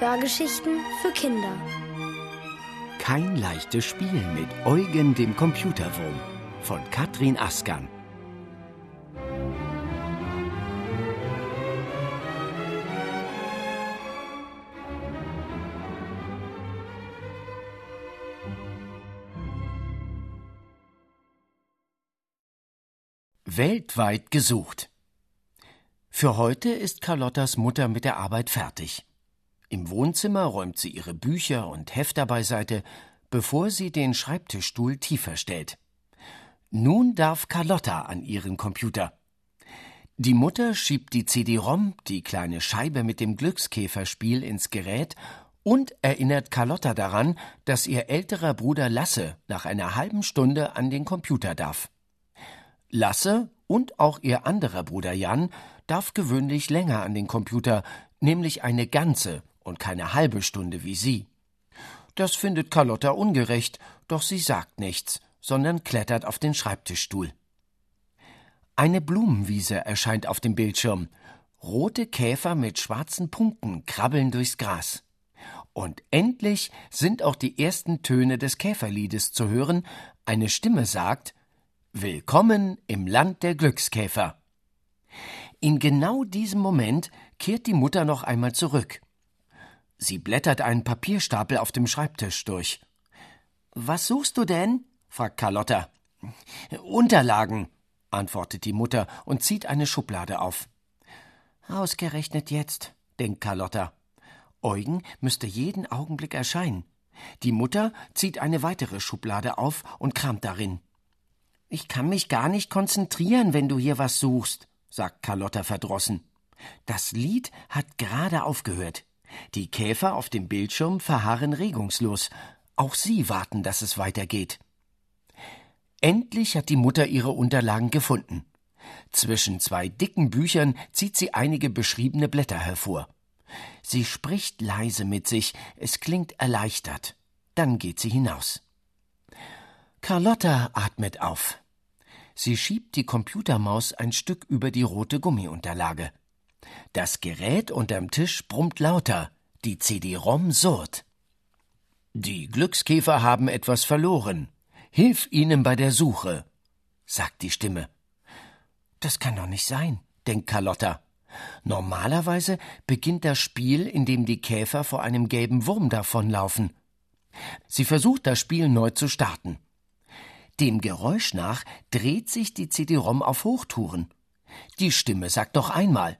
Hörgeschichten für Kinder. Kein leichtes Spiel mit Eugen dem Computerwurm von Katrin Askan. Weltweit gesucht. Für heute ist Carlottas Mutter mit der Arbeit fertig. Im Wohnzimmer räumt sie ihre Bücher und Hefter beiseite, bevor sie den Schreibtischstuhl tiefer stellt. Nun darf Carlotta an ihren Computer. Die Mutter schiebt die CD-ROM, die kleine Scheibe mit dem Glückskäferspiel, ins Gerät und erinnert Carlotta daran, dass ihr älterer Bruder Lasse nach einer halben Stunde an den Computer darf. Lasse und auch ihr anderer Bruder Jan darf gewöhnlich länger an den Computer, nämlich eine ganze und keine halbe Stunde wie sie. Das findet Carlotta ungerecht, doch sie sagt nichts, sondern klettert auf den Schreibtischstuhl. Eine Blumenwiese erscheint auf dem Bildschirm. Rote Käfer mit schwarzen Punkten krabbeln durchs Gras. Und endlich sind auch die ersten Töne des Käferliedes zu hören. Eine Stimme sagt Willkommen im Land der Glückskäfer. In genau diesem Moment kehrt die Mutter noch einmal zurück. Sie blättert einen Papierstapel auf dem Schreibtisch durch. Was suchst du denn? fragt Carlotta. Unterlagen, antwortet die Mutter und zieht eine Schublade auf. Ausgerechnet jetzt, denkt Carlotta. Eugen müsste jeden Augenblick erscheinen. Die Mutter zieht eine weitere Schublade auf und kramt darin. Ich kann mich gar nicht konzentrieren, wenn du hier was suchst, sagt Carlotta verdrossen. Das Lied hat gerade aufgehört. Die Käfer auf dem Bildschirm verharren regungslos. Auch sie warten, dass es weitergeht. Endlich hat die Mutter ihre Unterlagen gefunden. Zwischen zwei dicken Büchern zieht sie einige beschriebene Blätter hervor. Sie spricht leise mit sich, es klingt erleichtert. Dann geht sie hinaus. Carlotta atmet auf. Sie schiebt die Computermaus ein Stück über die rote Gummiunterlage. Das Gerät unterm Tisch brummt lauter, die CD-ROM surrt. Die Glückskäfer haben etwas verloren. Hilf ihnen bei der Suche, sagt die Stimme. Das kann doch nicht sein, denkt Carlotta. Normalerweise beginnt das Spiel, in dem die Käfer vor einem gelben Wurm davonlaufen. Sie versucht das Spiel neu zu starten. Dem Geräusch nach dreht sich die CD-ROM auf Hochtouren. Die Stimme sagt noch einmal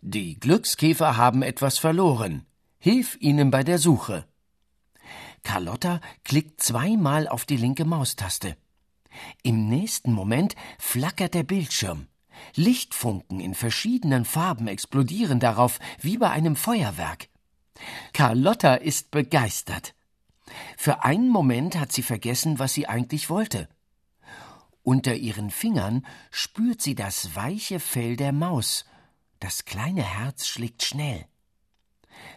die Glückskäfer haben etwas verloren. Hilf ihnen bei der Suche. Carlotta klickt zweimal auf die linke Maustaste. Im nächsten Moment flackert der Bildschirm. Lichtfunken in verschiedenen Farben explodieren darauf wie bei einem Feuerwerk. Carlotta ist begeistert. Für einen Moment hat sie vergessen, was sie eigentlich wollte. Unter ihren Fingern spürt sie das weiche Fell der Maus das kleine Herz schlägt schnell.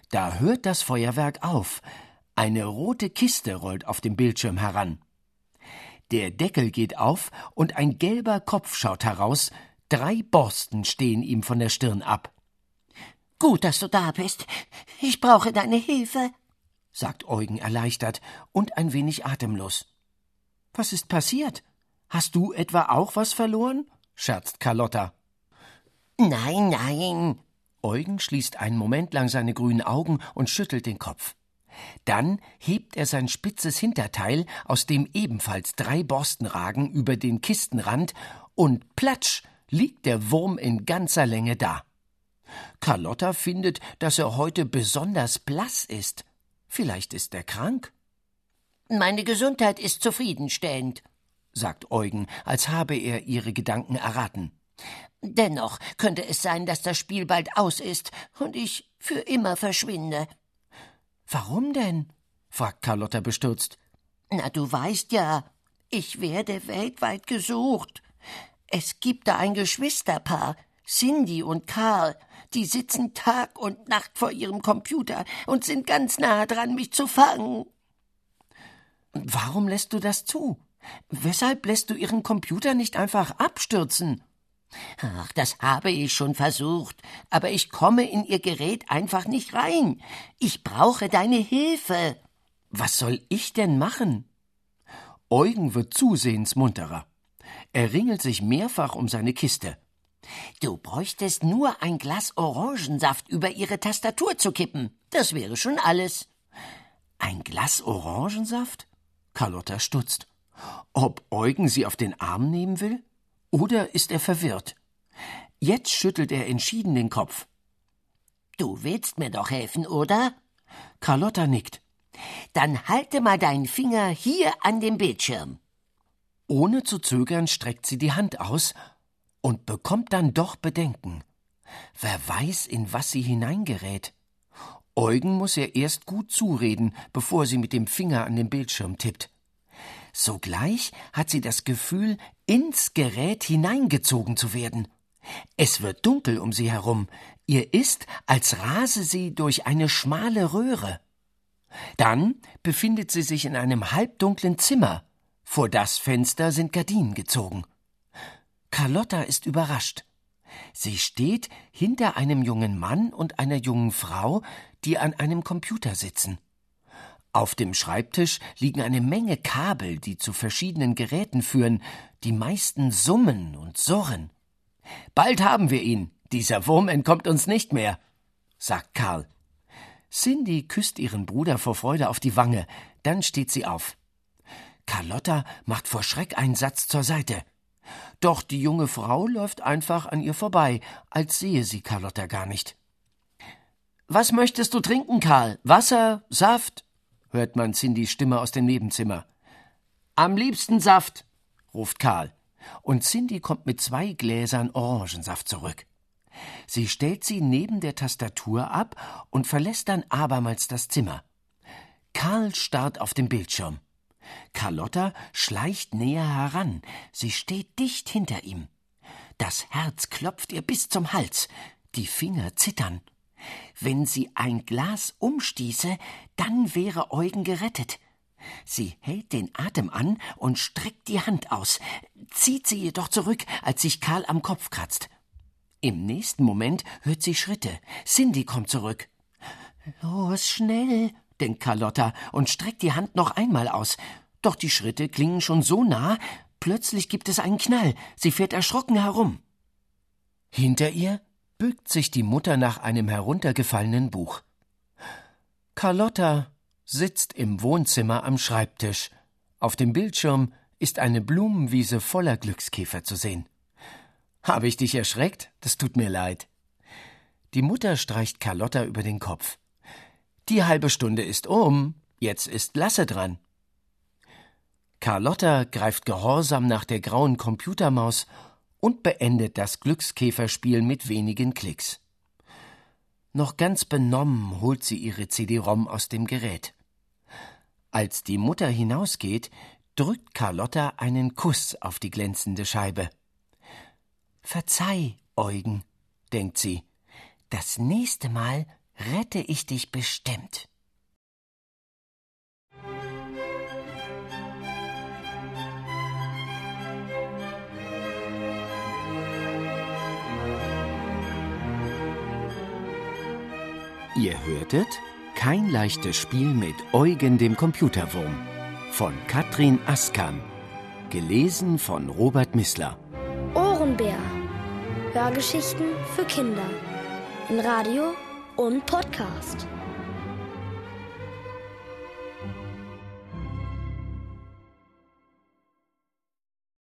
Da hört das Feuerwerk auf. Eine rote Kiste rollt auf dem Bildschirm heran. Der Deckel geht auf und ein gelber Kopf schaut heraus. Drei Borsten stehen ihm von der Stirn ab. Gut, dass du da bist. Ich brauche deine Hilfe, sagt Eugen erleichtert und ein wenig atemlos. Was ist passiert? Hast du etwa auch was verloren? scherzt Carlotta. Nein, nein. Eugen schließt einen Moment lang seine grünen Augen und schüttelt den Kopf. Dann hebt er sein spitzes Hinterteil, aus dem ebenfalls drei Borsten ragen, über den Kistenrand, und platsch liegt der Wurm in ganzer Länge da. Carlotta findet, dass er heute besonders blass ist. Vielleicht ist er krank? Meine Gesundheit ist zufriedenstellend, sagt Eugen, als habe er ihre Gedanken erraten. Dennoch könnte es sein, dass das Spiel bald aus ist und ich für immer verschwinde. Warum denn? fragt Carlotta bestürzt. Na, du weißt ja, ich werde weltweit gesucht. Es gibt da ein Geschwisterpaar, Cindy und Karl, die sitzen Tag und Nacht vor ihrem Computer und sind ganz nahe dran, mich zu fangen. Warum lässt du das zu? Weshalb lässt du ihren Computer nicht einfach abstürzen? Ach, das habe ich schon versucht, aber ich komme in Ihr Gerät einfach nicht rein. Ich brauche deine Hilfe. Was soll ich denn machen? Eugen wird zusehends munterer. Er ringelt sich mehrfach um seine Kiste. Du bräuchtest nur ein Glas Orangensaft über ihre Tastatur zu kippen. Das wäre schon alles. Ein Glas Orangensaft? Carlotta stutzt. Ob Eugen sie auf den Arm nehmen will? Oder ist er verwirrt? Jetzt schüttelt er entschieden den Kopf. Du willst mir doch helfen, oder? Carlotta nickt. Dann halte mal deinen Finger hier an dem Bildschirm. Ohne zu zögern streckt sie die Hand aus und bekommt dann doch Bedenken. Wer weiß, in was sie hineingerät. Eugen muss ihr erst gut zureden, bevor sie mit dem Finger an den Bildschirm tippt. Sogleich hat sie das Gefühl, ins Gerät hineingezogen zu werden. Es wird dunkel um sie herum. Ihr ist, als rase sie durch eine schmale Röhre. Dann befindet sie sich in einem halbdunklen Zimmer. Vor das Fenster sind Gardinen gezogen. Carlotta ist überrascht. Sie steht hinter einem jungen Mann und einer jungen Frau, die an einem Computer sitzen. Auf dem Schreibtisch liegen eine Menge Kabel, die zu verschiedenen Geräten führen, die meisten summen und surren. Bald haben wir ihn. Dieser Wurm entkommt uns nicht mehr, sagt Karl. Cindy küsst ihren Bruder vor Freude auf die Wange, dann steht sie auf. Carlotta macht vor Schreck einen Satz zur Seite. Doch die junge Frau läuft einfach an ihr vorbei, als sehe sie Carlotta gar nicht. Was möchtest du trinken, Karl? Wasser, Saft? Hört man Cindys Stimme aus dem Nebenzimmer. Am liebsten Saft, ruft Karl. Und Cindy kommt mit zwei Gläsern Orangensaft zurück. Sie stellt sie neben der Tastatur ab und verlässt dann abermals das Zimmer. Karl starrt auf dem Bildschirm. Carlotta schleicht näher heran. Sie steht dicht hinter ihm. Das Herz klopft ihr bis zum Hals. Die Finger zittern. Wenn sie ein Glas umstieße, dann wäre Eugen gerettet. Sie hält den Atem an und streckt die Hand aus, zieht sie jedoch zurück, als sich Karl am Kopf kratzt. Im nächsten Moment hört sie Schritte. Cindy kommt zurück. Los, schnell, denkt Carlotta und streckt die Hand noch einmal aus. Doch die Schritte klingen schon so nah, plötzlich gibt es einen Knall. Sie fährt erschrocken herum. Hinter ihr bückt sich die Mutter nach einem heruntergefallenen Buch. Carlotta sitzt im Wohnzimmer am Schreibtisch. Auf dem Bildschirm ist eine Blumenwiese voller Glückskäfer zu sehen. Habe ich dich erschreckt? Das tut mir leid. Die Mutter streicht Carlotta über den Kopf. Die halbe Stunde ist um, jetzt ist Lasse dran. Carlotta greift gehorsam nach der grauen Computermaus und beendet das Glückskäferspiel mit wenigen Klicks. Noch ganz benommen holt sie ihre CD-ROM aus dem Gerät. Als die Mutter hinausgeht, drückt Carlotta einen Kuss auf die glänzende Scheibe. Verzeih, Eugen, denkt sie, das nächste Mal rette ich dich bestimmt. Ihr hörtet Kein leichtes Spiel mit Eugen dem Computerwurm von Katrin Askam, gelesen von Robert Missler. Ohrenbär. Hörgeschichten für Kinder. In Radio und Podcast.